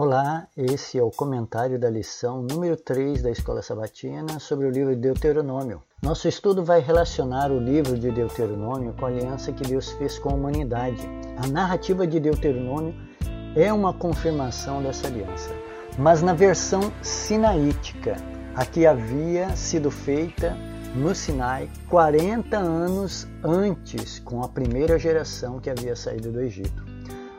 Olá, esse é o comentário da lição número 3 da Escola Sabatina sobre o livro de Deuteronômio. Nosso estudo vai relacionar o livro de Deuteronômio com a aliança que Deus fez com a humanidade. A narrativa de Deuteronômio é uma confirmação dessa aliança, mas na versão sinaítica, a que havia sido feita no Sinai 40 anos antes com a primeira geração que havia saído do Egito.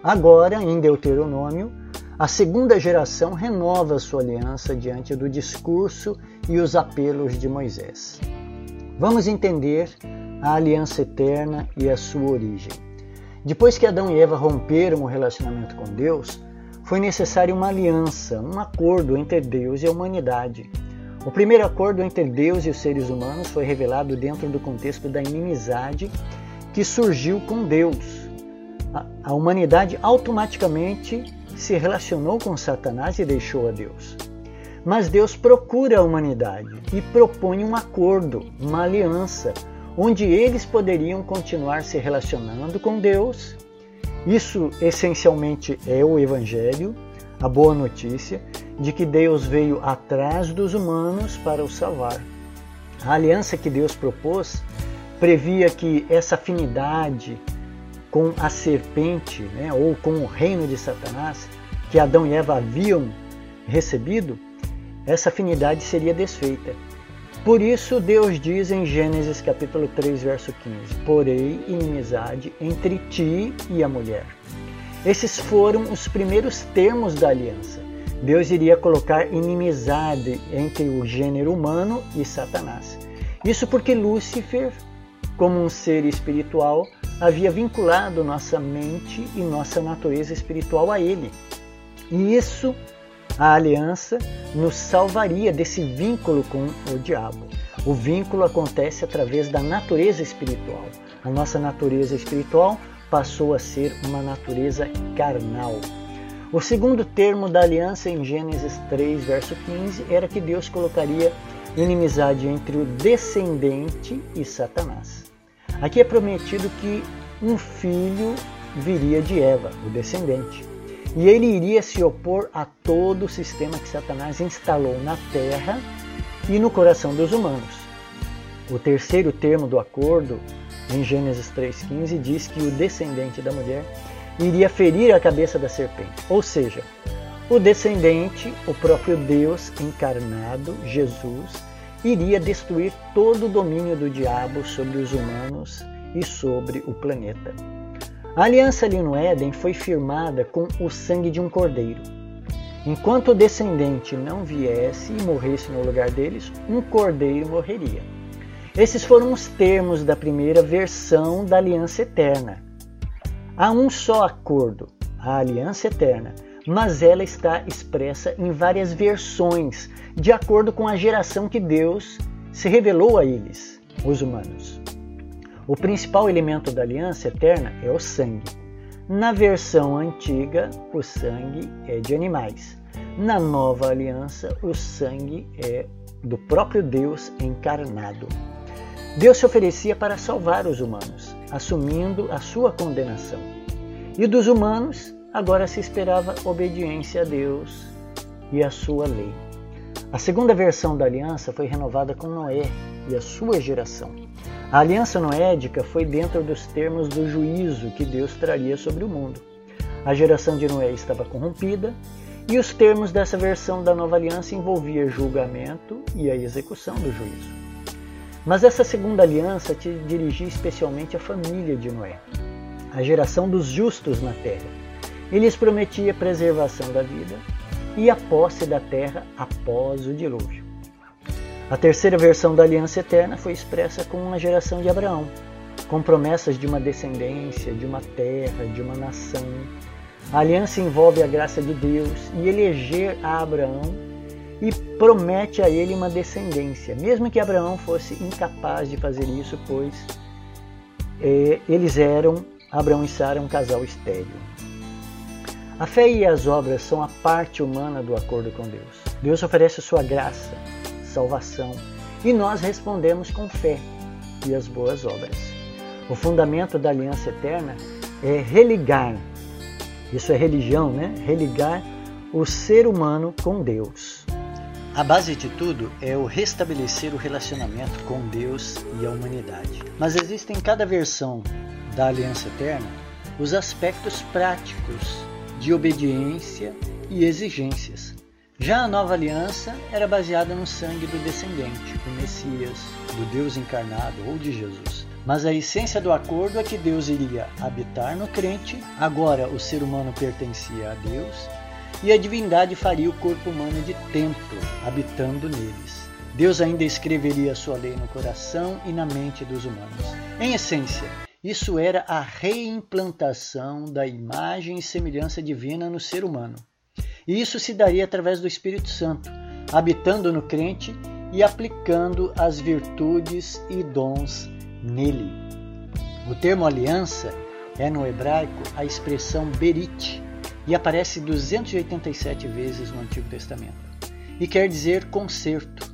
Agora, em Deuteronômio, a segunda geração renova sua aliança diante do discurso e os apelos de Moisés. Vamos entender a aliança eterna e a sua origem. Depois que Adão e Eva romperam o relacionamento com Deus, foi necessária uma aliança, um acordo entre Deus e a humanidade. O primeiro acordo entre Deus e os seres humanos foi revelado dentro do contexto da inimizade que surgiu com Deus. A humanidade automaticamente se relacionou com Satanás e deixou a Deus. Mas Deus procura a humanidade e propõe um acordo, uma aliança, onde eles poderiam continuar se relacionando com Deus. Isso essencialmente é o Evangelho, a boa notícia de que Deus veio atrás dos humanos para os salvar. A aliança que Deus propôs previa que essa afinidade, com a serpente, né, ou com o reino de Satanás, que Adão e Eva haviam recebido, essa afinidade seria desfeita. Por isso Deus diz em Gênesis capítulo 3, verso 15: Porém inimizade entre ti e a mulher. Esses foram os primeiros termos da aliança. Deus iria colocar inimizade entre o gênero humano e Satanás. Isso porque Lúcifer, como um ser espiritual, havia vinculado nossa mente e nossa natureza espiritual a ele. E isso, a aliança, nos salvaria desse vínculo com o diabo. O vínculo acontece através da natureza espiritual. A nossa natureza espiritual passou a ser uma natureza carnal. O segundo termo da aliança em Gênesis 3, verso 15, era que Deus colocaria inimizade entre o descendente e Satanás. Aqui é prometido que um filho viria de Eva, o descendente, e ele iria se opor a todo o sistema que Satanás instalou na terra e no coração dos humanos. O terceiro termo do acordo, em Gênesis 3,15, diz que o descendente da mulher iria ferir a cabeça da serpente, ou seja, o descendente, o próprio Deus encarnado, Jesus, iria destruir todo o domínio do diabo sobre os humanos e sobre o planeta. A aliança ali no Éden foi firmada com o sangue de um cordeiro. Enquanto o descendente não viesse e morresse no lugar deles, um cordeiro morreria. Esses foram os termos da primeira versão da aliança eterna. Há um só acordo, a aliança eterna, mas ela está expressa em várias versões, de acordo com a geração que Deus se revelou a eles, os humanos. O principal elemento da aliança eterna é o sangue. Na versão antiga, o sangue é de animais. Na nova aliança, o sangue é do próprio Deus encarnado. Deus se oferecia para salvar os humanos, assumindo a sua condenação. E dos humanos, agora se esperava obediência a Deus e a sua lei. A segunda versão da aliança foi renovada com Noé e a sua geração. A aliança noédica foi dentro dos termos do juízo que Deus traria sobre o mundo. A geração de Noé estava corrompida e os termos dessa versão da nova aliança envolvia julgamento e a execução do juízo. Mas essa segunda aliança te dirigia especialmente à família de Noé, a geração dos justos na terra. Ele lhes prometia preservação da vida e a posse da terra após o dilúvio. A terceira versão da aliança eterna foi expressa com a geração de Abraão, com promessas de uma descendência, de uma terra, de uma nação. A aliança envolve a graça de Deus e eleger a Abraão e promete a ele uma descendência, mesmo que Abraão fosse incapaz de fazer isso, pois é, eles eram, Abraão e Sara, um casal estéril. A fé e as obras são a parte humana do acordo com Deus. Deus oferece sua graça, salvação, e nós respondemos com fé e as boas obras. O fundamento da aliança eterna é religar, isso é religião, né? Religar o ser humano com Deus. A base de tudo é o restabelecer o relacionamento com Deus e a humanidade. Mas existem em cada versão da Aliança Eterna os aspectos práticos de obediência e exigências. Já a nova aliança era baseada no sangue do descendente, do Messias, do Deus encarnado ou de Jesus. Mas a essência do acordo é que Deus iria habitar no crente, agora o ser humano pertencia a Deus e a divindade faria o corpo humano de templo, habitando neles. Deus ainda escreveria sua lei no coração e na mente dos humanos. Em essência, isso era a reimplantação da imagem e semelhança divina no ser humano. E isso se daria através do Espírito Santo, habitando no crente e aplicando as virtudes e dons nele. O termo aliança é no hebraico a expressão berit e aparece 287 vezes no Antigo Testamento. E quer dizer concerto,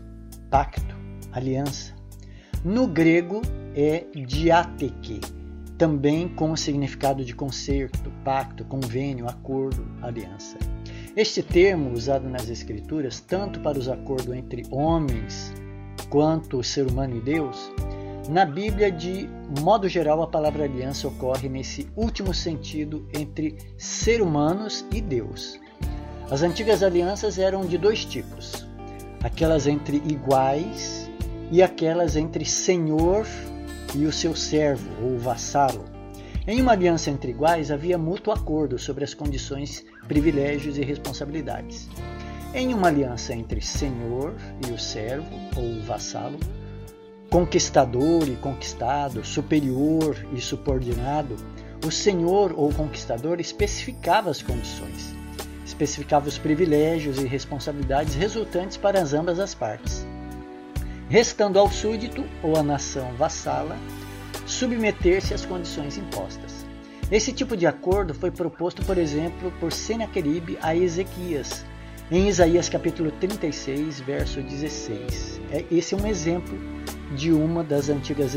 pacto, aliança. No grego é diateke, também com o significado de concerto, pacto, convênio, acordo, aliança. Este termo, usado nas Escrituras, tanto para os acordos entre homens quanto o ser humano e Deus, na Bíblia, de modo geral, a palavra aliança ocorre nesse último sentido entre ser humanos e Deus. As antigas alianças eram de dois tipos: aquelas entre iguais e aquelas entre senhor e o seu servo ou vassalo. Em uma aliança entre iguais havia mútuo acordo sobre as condições, privilégios e responsabilidades. Em uma aliança entre senhor e o servo ou vassalo, conquistador e conquistado, superior e subordinado, o senhor ou conquistador especificava as condições, especificava os privilégios e responsabilidades resultantes para as ambas as partes restando ao súdito ou à nação vassala submeter-se às condições impostas. Esse tipo de acordo foi proposto, por exemplo, por Senaqueribe a Ezequias, em Isaías capítulo 36, verso 16. É, esse é um exemplo de uma das antigas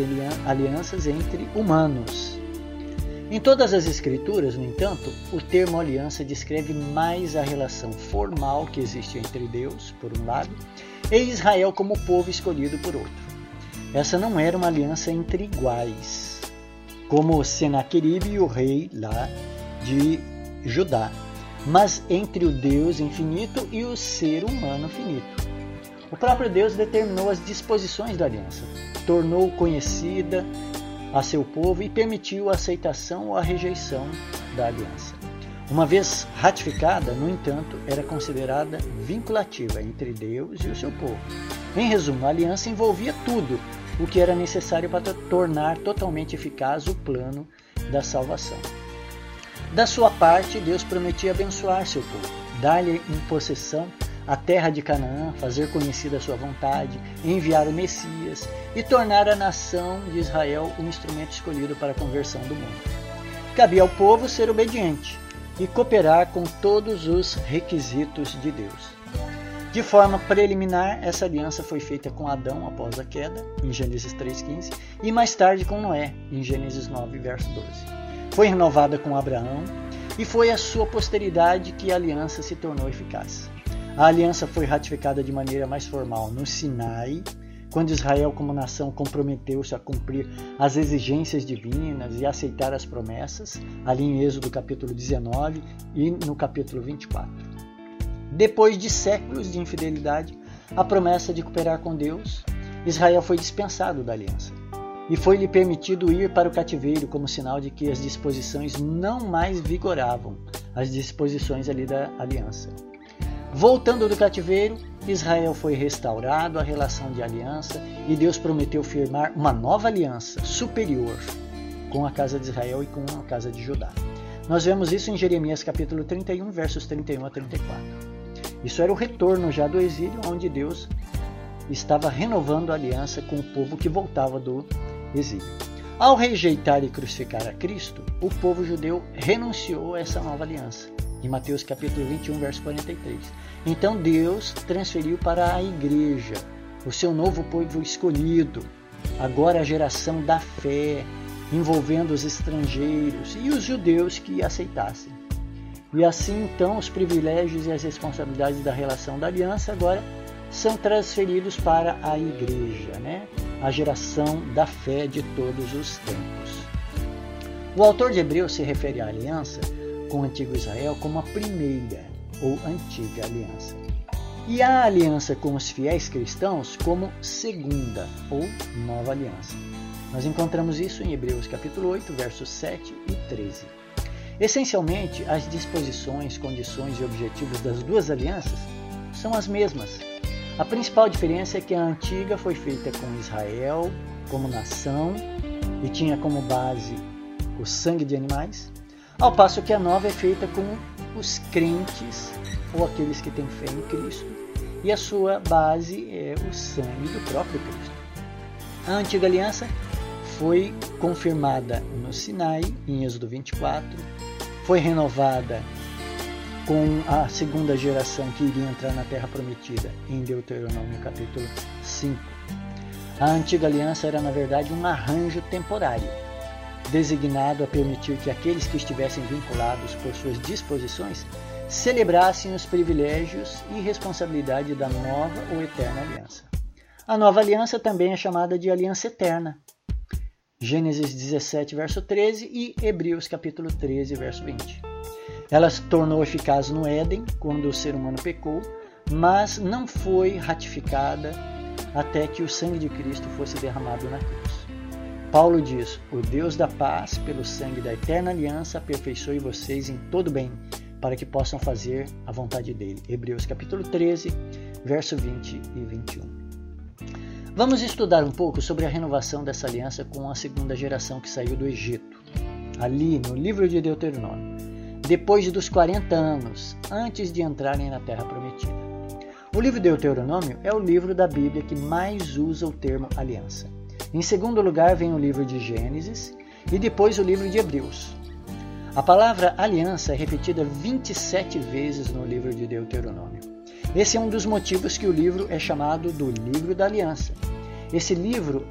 alianças entre humanos. Em todas as escrituras, no entanto, o termo aliança descreve mais a relação formal que existe entre Deus, por um lado, e Israel como povo escolhido por outro. Essa não era uma aliança entre iguais, como Senaqueribe e o rei lá de Judá, mas entre o Deus infinito e o ser humano finito. O próprio Deus determinou as disposições da aliança, tornou conhecida a seu povo e permitiu a aceitação ou a rejeição da aliança. Uma vez ratificada, no entanto, era considerada vinculativa entre Deus e o seu povo. Em resumo, a aliança envolvia tudo o que era necessário para tornar totalmente eficaz o plano da salvação. Da sua parte, Deus prometia abençoar seu povo, dar-lhe em possessão a terra de Canaã, fazer conhecida a sua vontade, enviar o Messias e tornar a nação de Israel o instrumento escolhido para a conversão do mundo. Cabia ao povo ser obediente, e cooperar com todos os requisitos de Deus. De forma preliminar, essa aliança foi feita com Adão após a queda, em Gênesis 3,15, e mais tarde com Noé, em Gênesis 9, verso 12. Foi renovada com Abraão, e foi a sua posteridade que a aliança se tornou eficaz. A aliança foi ratificada de maneira mais formal no Sinai, quando Israel, como nação, comprometeu-se a cumprir as exigências divinas e aceitar as promessas, ali em Êxodo capítulo 19 e no capítulo 24. Depois de séculos de infidelidade, a promessa de cooperar com Deus, Israel foi dispensado da aliança e foi-lhe permitido ir para o cativeiro como sinal de que as disposições não mais vigoravam, as disposições ali da aliança. Voltando do cativeiro, Israel foi restaurado a relação de aliança e Deus prometeu firmar uma nova aliança superior com a casa de Israel e com a casa de Judá. Nós vemos isso em Jeremias capítulo 31, versos 31 a 34. Isso era o retorno já do exílio, onde Deus estava renovando a aliança com o povo que voltava do exílio. Ao rejeitar e crucificar a Cristo, o povo judeu renunciou a essa nova aliança em Mateus capítulo 21, verso 43. Então Deus transferiu para a igreja, o seu novo povo escolhido, agora a geração da fé, envolvendo os estrangeiros e os judeus que aceitassem. E assim então os privilégios e as responsabilidades da relação da aliança agora são transferidos para a igreja, né? a geração da fé de todos os tempos. O autor de Hebreus se refere à aliança com o antigo Israel como a primeira ou antiga aliança. E a aliança com os fiéis cristãos como segunda ou nova aliança. Nós encontramos isso em Hebreus capítulo 8, versos 7 e 13. Essencialmente, as disposições, condições e objetivos das duas alianças são as mesmas. A principal diferença é que a antiga foi feita com Israel como nação e tinha como base o sangue de animais, ao passo que a nova é feita com os crentes ou aqueles que têm fé em Cristo e a sua base é o sangue do próprio Cristo. A antiga aliança foi confirmada no Sinai, em Êxodo 24, foi renovada com a segunda geração que iria entrar na Terra Prometida, em Deuteronômio capítulo 5. A antiga aliança era, na verdade, um arranjo temporário, designado a permitir que aqueles que estivessem vinculados por suas disposições celebrassem os privilégios e responsabilidade da nova ou eterna aliança. A nova aliança também é chamada de aliança eterna. Gênesis 17, verso 13 e Hebreus capítulo 13, verso 20. Ela se tornou eficaz no Éden, quando o ser humano pecou, mas não foi ratificada até que o sangue de Cristo fosse derramado na cruz. Paulo diz: O Deus da paz, pelo sangue da eterna aliança, aperfeiçoe vocês em todo bem, para que possam fazer a vontade dele. Hebreus capítulo 13, verso 20 e 21. Vamos estudar um pouco sobre a renovação dessa aliança com a segunda geração que saiu do Egito, ali no livro de Deuteronômio depois dos 40 anos, antes de entrarem na Terra Prometida. O livro de Deuteronômio é o livro da Bíblia que mais usa o termo aliança. Em segundo lugar vem o livro de Gênesis e depois o livro de Hebreus. A palavra aliança é repetida 27 vezes no livro de Deuteronômio. Esse é um dos motivos que o livro é chamado do Livro da Aliança. Esse livro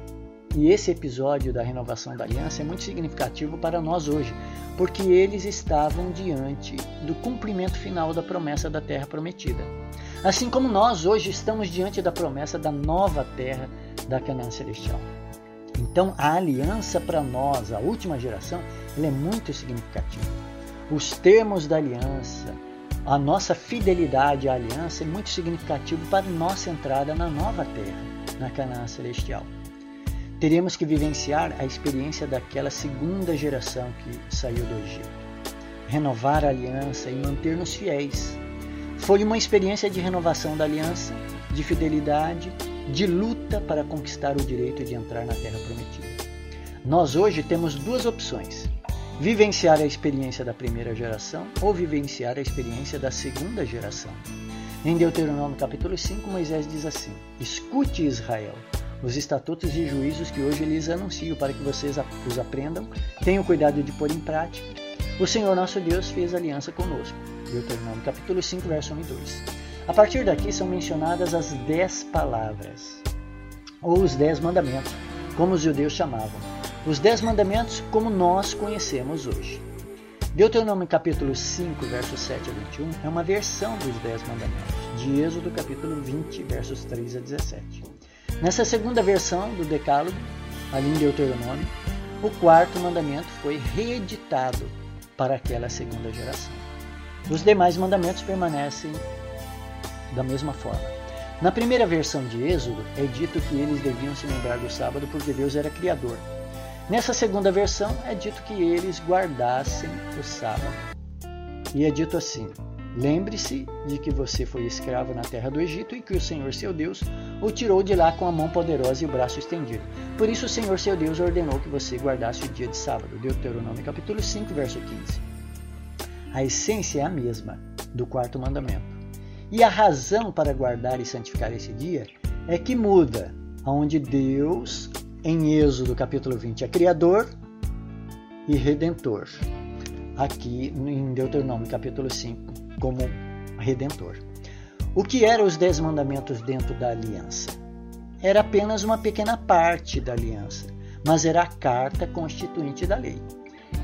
e esse episódio da renovação da aliança é muito significativo para nós hoje, porque eles estavam diante do cumprimento final da promessa da terra prometida. Assim como nós hoje estamos diante da promessa da nova terra da Canaã Celestial. Então, a aliança para nós, a última geração, ela é muito significativa. Os termos da aliança, a nossa fidelidade à aliança é muito significativo para nossa entrada na nova terra, na Canaã Celestial teríamos que vivenciar a experiência daquela segunda geração que saiu do Egito. Renovar a aliança e manter-nos fiéis. Foi uma experiência de renovação da aliança, de fidelidade, de luta para conquistar o direito de entrar na terra prometida. Nós hoje temos duas opções: vivenciar a experiência da primeira geração ou vivenciar a experiência da segunda geração. Em Deuteronômio capítulo 5, Moisés diz assim: Escute Israel, os estatutos e juízos que hoje lhes anuncio para que vocês os aprendam, tenham cuidado de pôr em prática. O Senhor nosso Deus fez aliança conosco. Deuteronômio capítulo 5, verso 1 e 2. A partir daqui são mencionadas as dez palavras, ou os dez mandamentos, como os judeus chamavam. Os dez mandamentos como nós conhecemos hoje. Deuteronômio capítulo 5, versos 7 a 21 é uma versão dos dez mandamentos, de Êxodo capítulo 20, versos 3 a 17. Nessa segunda versão do Decálogo, ali em Deuteronômio, o quarto mandamento foi reeditado para aquela segunda geração. Os demais mandamentos permanecem da mesma forma. Na primeira versão de Êxodo, é dito que eles deviam se lembrar do sábado porque Deus era criador. Nessa segunda versão, é dito que eles guardassem o sábado. E é dito assim: Lembre-se de que você foi escravo na terra do Egito e que o Senhor seu Deus o tirou de lá com a mão poderosa e o braço estendido. Por isso o Senhor seu Deus ordenou que você guardasse o dia de sábado. Deuteronômio capítulo 5, verso 15. A essência é a mesma do quarto mandamento. E a razão para guardar e santificar esse dia é que muda, onde Deus, em Êxodo capítulo 20, é criador e redentor. Aqui em Deuteronômio capítulo 5, como redentor. O que eram os Dez Mandamentos dentro da aliança? Era apenas uma pequena parte da aliança, mas era a carta constituinte da lei.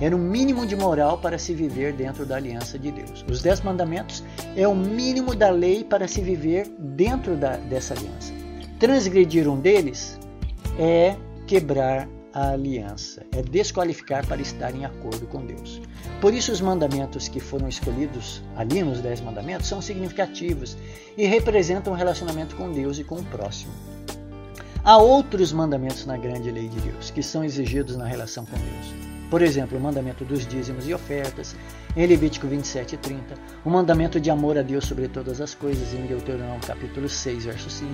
Era o mínimo de moral para se viver dentro da aliança de Deus. Os dez mandamentos é o mínimo da lei para se viver dentro da, dessa aliança. Transgredir um deles é quebrar a aliança, é desqualificar para estar em acordo com Deus. Por isso, os mandamentos que foram escolhidos ali nos Dez Mandamentos são significativos e representam o um relacionamento com Deus e com o próximo. Há outros mandamentos na grande lei de Deus que são exigidos na relação com Deus. Por exemplo, o mandamento dos dízimos e ofertas, em Levítico 27 e 30, o mandamento de amor a Deus sobre todas as coisas, em Deuteronômio capítulo 6, verso 5,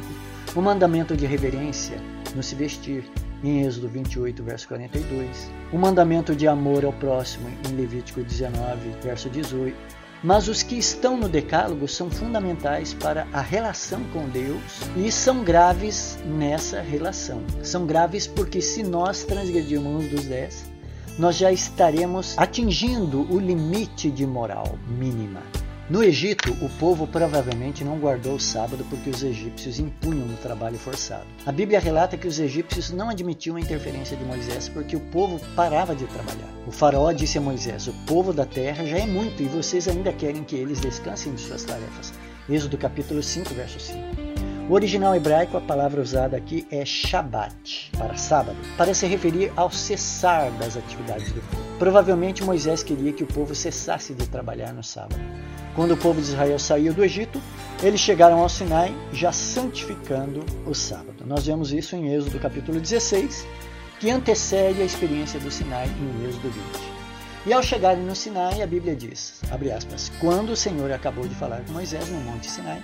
o mandamento de reverência no se vestir, em Êxodo 28, verso 42, o mandamento de amor ao próximo, em Levítico 19, verso 18. Mas os que estão no Decálogo são fundamentais para a relação com Deus e são graves nessa relação. São graves porque, se nós transgredirmos um dos dez, nós já estaremos atingindo o limite de moral mínima. No Egito, o povo provavelmente não guardou o sábado porque os egípcios impunham o trabalho forçado. A Bíblia relata que os egípcios não admitiam a interferência de Moisés porque o povo parava de trabalhar. O faraó disse a Moisés: O povo da terra já é muito e vocês ainda querem que eles descansem de suas tarefas. Êxodo capítulo 5, verso 5. O original hebraico, a palavra usada aqui é Shabat, para sábado, para se referir ao cessar das atividades do povo. Provavelmente Moisés queria que o povo cessasse de trabalhar no sábado. Quando o povo de Israel saiu do Egito, eles chegaram ao Sinai já santificando o sábado. Nós vemos isso em Êxodo capítulo 16, que antecede a experiência do Sinai em Êxodo 20. E ao chegarem no Sinai, a Bíblia diz, abre aspas, quando o Senhor acabou de falar com Moisés no monte Sinai,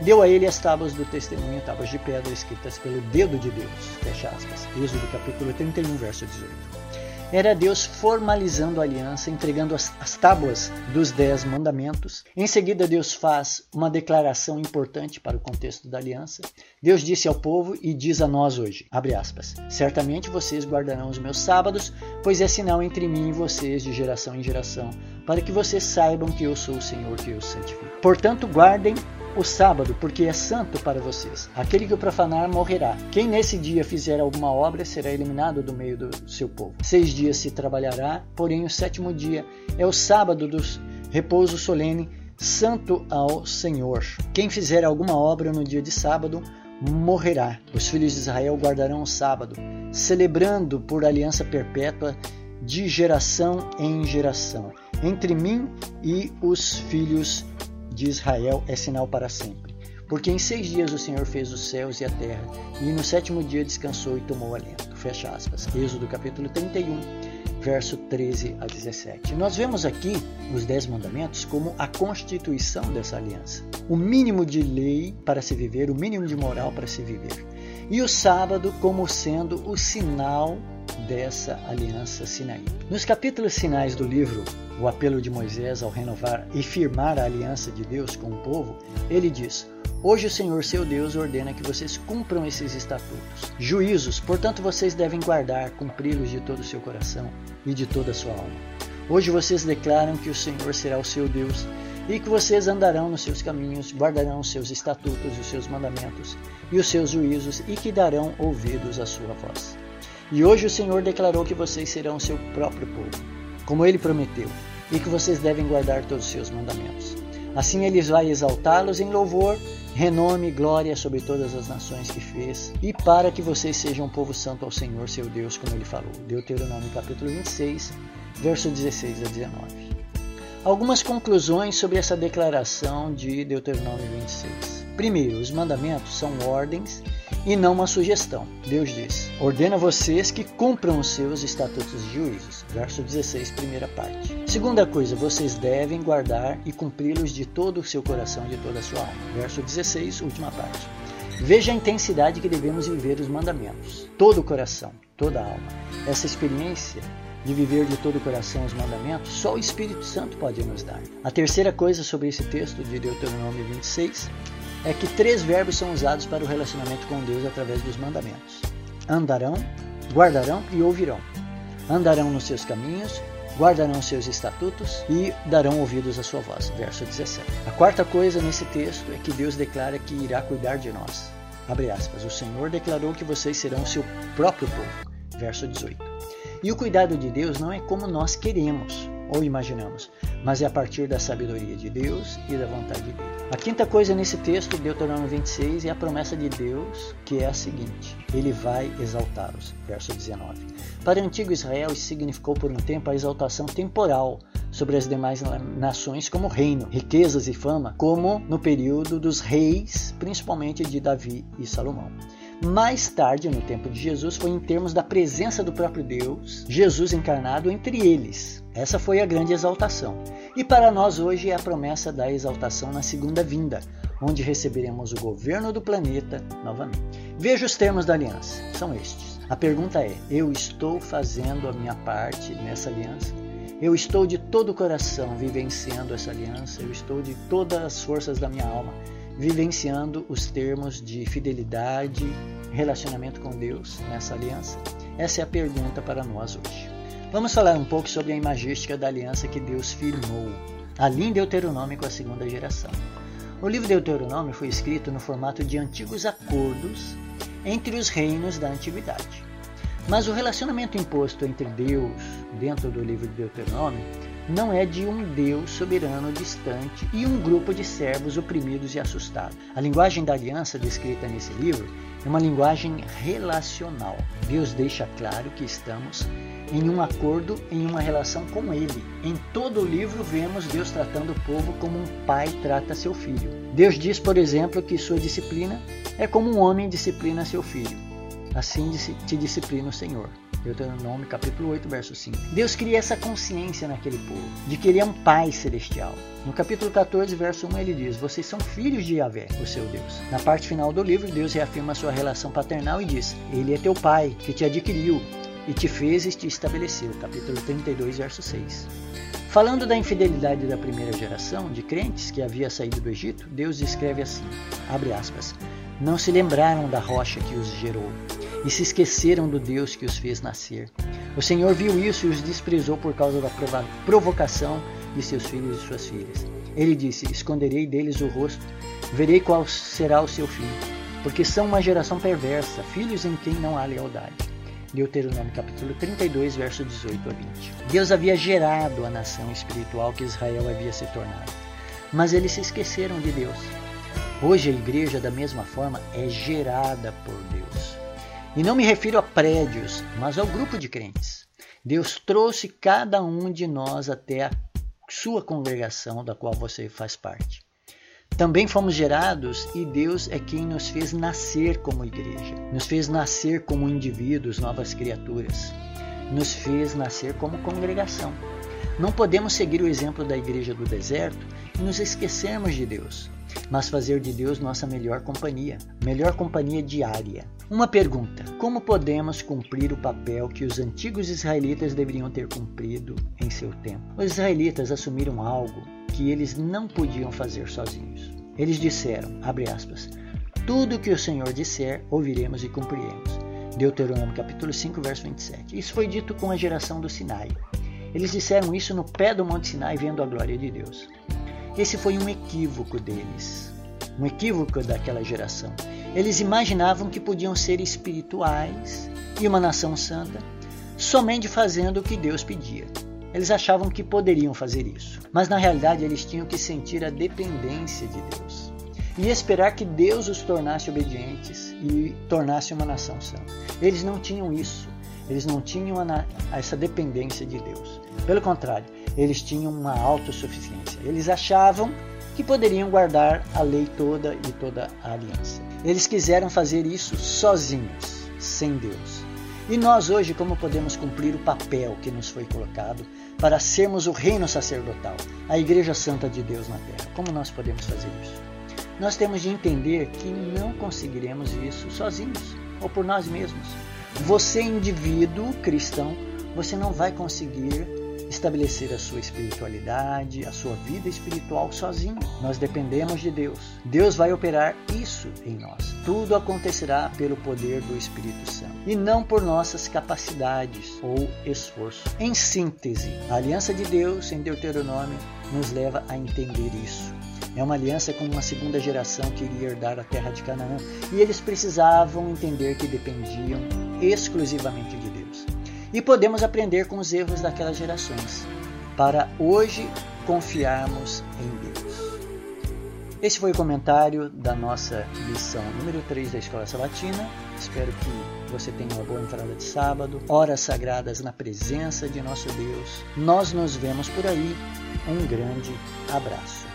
Deu a ele as tábuas do testemunho, tábuas de pedra escritas pelo dedo de Deus. Fecha aspas. Êxodo capítulo 31, verso 18. Era Deus formalizando a aliança, entregando as, as tábuas dos dez mandamentos. Em seguida, Deus faz uma declaração importante para o contexto da aliança. Deus disse ao povo e diz a nós hoje, abre aspas, Certamente vocês guardarão os meus sábados, pois é sinal entre mim e vocês de geração em geração, para que vocês saibam que eu sou o Senhor que os santifica. Portanto, guardem o sábado, porque é santo para vocês. Aquele que o profanar morrerá. Quem nesse dia fizer alguma obra será eliminado do meio do seu povo. Seis dias se trabalhará, porém o sétimo dia é o sábado do repouso solene, santo ao Senhor. Quem fizer alguma obra no dia de sábado morrerá. Os filhos de Israel guardarão o sábado, celebrando por aliança perpétua de geração em geração, entre mim e os filhos de Israel é sinal para sempre. Porque em seis dias o Senhor fez os céus e a terra, e no sétimo dia descansou e tomou alento. Fecha aspas. Êxodo capítulo 31, verso 13 a 17. Nós vemos aqui os Dez Mandamentos como a constituição dessa aliança. O mínimo de lei para se viver, o mínimo de moral para se viver. E o sábado como sendo o sinal dessa aliança Sinaí. Nos capítulos finais do livro, o apelo de Moisés ao renovar e firmar a aliança de Deus com o povo, ele diz: Hoje o Senhor seu Deus ordena que vocês cumpram esses estatutos. Juízos, portanto, vocês devem guardar, cumpri-los de todo o seu coração e de toda a sua alma. Hoje vocês declaram que o Senhor será o seu Deus e que vocês andarão nos seus caminhos, guardarão os seus estatutos, os seus mandamentos e os seus juízos e que darão ouvidos à sua voz. E hoje o Senhor declarou que vocês serão seu próprio povo, como ele prometeu, e que vocês devem guardar todos os seus mandamentos. Assim ele vai exaltá-los em louvor, renome e glória sobre todas as nações que fez, e para que vocês sejam um povo santo ao Senhor seu Deus, como ele falou. Deuteronômio capítulo 26, verso 16 a 19. Algumas conclusões sobre essa declaração de Deuteronômio 26. Primeiro, os mandamentos são ordens e não uma sugestão. Deus diz: Ordena vocês que cumpram os seus estatutos e juízos. Verso 16, primeira parte. Segunda coisa, vocês devem guardar e cumpri-los de todo o seu coração e de toda a sua alma. Verso 16, última parte. Veja a intensidade que devemos viver os mandamentos. Todo o coração, toda a alma. Essa experiência de viver de todo o coração os mandamentos, só o Espírito Santo pode nos dar. A terceira coisa sobre esse texto de Deuteronômio 26 é que três verbos são usados para o relacionamento com Deus através dos mandamentos: andarão, guardarão e ouvirão. Andarão nos seus caminhos, guardarão seus estatutos e darão ouvidos à sua voz. Verso 17. A quarta coisa nesse texto é que Deus declara que irá cuidar de nós. Abre aspas. O Senhor declarou que vocês serão seu próprio povo. Verso 18. E o cuidado de Deus não é como nós queremos ou imaginamos, mas é a partir da sabedoria de Deus e da vontade dele. A quinta coisa nesse texto, Deuteronômio 26, é a promessa de Deus, que é a seguinte: Ele vai exaltá-los. Verso 19. Para o antigo Israel, isso significou por um tempo a exaltação temporal sobre as demais nações como reino, riquezas e fama, como no período dos reis, principalmente de Davi e Salomão. Mais tarde, no tempo de Jesus, foi em termos da presença do próprio Deus, Jesus encarnado entre eles. Essa foi a grande exaltação. E para nós hoje é a promessa da exaltação na segunda vinda, onde receberemos o governo do planeta novamente. Veja os termos da aliança, são estes. A pergunta é: eu estou fazendo a minha parte nessa aliança? Eu estou de todo o coração vivenciando essa aliança, eu estou de todas as forças da minha alma vivenciando os termos de fidelidade, relacionamento com Deus nessa aliança? Essa é a pergunta para nós hoje. Vamos falar um pouco sobre a imagística da aliança que Deus firmou, ali em Deuteronômio com a segunda geração. O livro Deuteronômio foi escrito no formato de antigos acordos entre os reinos da antiguidade. Mas o relacionamento imposto entre Deus, dentro do livro de Deuteronômio, não é de um Deus soberano distante e um grupo de servos oprimidos e assustados. A linguagem da aliança descrita nesse livro é uma linguagem relacional. Deus deixa claro que estamos em um acordo, em uma relação com Ele. Em todo o livro vemos Deus tratando o povo como um pai trata seu filho. Deus diz, por exemplo, que sua disciplina é como um homem disciplina seu filho. Assim te disciplina o Senhor. Deuteronômio capítulo 8, verso 5. Deus cria essa consciência naquele povo, de que ele é um Pai celestial. No capítulo 14, verso 1, ele diz: Vocês são filhos de Yahvé, o seu Deus. Na parte final do livro, Deus reafirma sua relação paternal e diz: Ele é teu Pai, que te adquiriu e te fez e te estabeleceu. Capítulo 32, verso 6. Falando da infidelidade da primeira geração de crentes que havia saído do Egito, Deus escreve assim: abre aspas. Não se lembraram da rocha que os gerou e se esqueceram do Deus que os fez nascer. O Senhor viu isso e os desprezou por causa da provocação de seus filhos e suas filhas. Ele disse: Esconderei deles o rosto, verei qual será o seu fim, porque são uma geração perversa, filhos em quem não há lealdade. Deuteronômio capítulo 32, verso 18 a 20. Deus havia gerado a nação espiritual que Israel havia se tornado, mas eles se esqueceram de Deus. Hoje a igreja, da mesma forma, é gerada por Deus. E não me refiro a prédios, mas ao grupo de crentes. Deus trouxe cada um de nós até a sua congregação, da qual você faz parte. Também fomos gerados e Deus é quem nos fez nascer como igreja, nos fez nascer como indivíduos, novas criaturas, nos fez nascer como congregação. Não podemos seguir o exemplo da igreja do deserto e nos esquecermos de Deus mas fazer de Deus nossa melhor companhia, melhor companhia diária. Uma pergunta: como podemos cumprir o papel que os antigos israelitas deveriam ter cumprido em seu tempo? Os israelitas assumiram algo que eles não podiam fazer sozinhos. Eles disseram, abre aspas, tudo que o Senhor disser, ouviremos e cumpriremos. Deuteronômio capítulo 5, verso 27. Isso foi dito com a geração do Sinai. Eles disseram isso no pé do Monte Sinai, vendo a glória de Deus. Esse foi um equívoco deles, um equívoco daquela geração. Eles imaginavam que podiam ser espirituais e uma nação santa somente fazendo o que Deus pedia. Eles achavam que poderiam fazer isso, mas na realidade eles tinham que sentir a dependência de Deus e esperar que Deus os tornasse obedientes e tornasse uma nação santa. Eles não tinham isso, eles não tinham essa dependência de Deus. Pelo contrário, eles tinham uma autossuficiência. Eles achavam que poderiam guardar a lei toda e toda a aliança. Eles quiseram fazer isso sozinhos, sem Deus. E nós hoje, como podemos cumprir o papel que nos foi colocado para sermos o reino sacerdotal, a Igreja Santa de Deus na Terra? Como nós podemos fazer isso? Nós temos de entender que não conseguiremos isso sozinhos ou por nós mesmos. Você, indivíduo cristão, você não vai conseguir estabelecer a sua espiritualidade, a sua vida espiritual sozinho. Nós dependemos de Deus. Deus vai operar isso em nós. Tudo acontecerá pelo poder do Espírito Santo e não por nossas capacidades ou esforço. Em síntese, a aliança de Deus em Deuteronômio nos leva a entender isso. É uma aliança com uma segunda geração que iria herdar a terra de Canaã e eles precisavam entender que dependiam exclusivamente de Deus. E podemos aprender com os erros daquelas gerações para hoje confiarmos em Deus. Esse foi o comentário da nossa lição número 3 da Escola Sabatina. Espero que você tenha uma boa entrada de sábado, horas sagradas na presença de nosso Deus. Nós nos vemos por aí. Um grande abraço.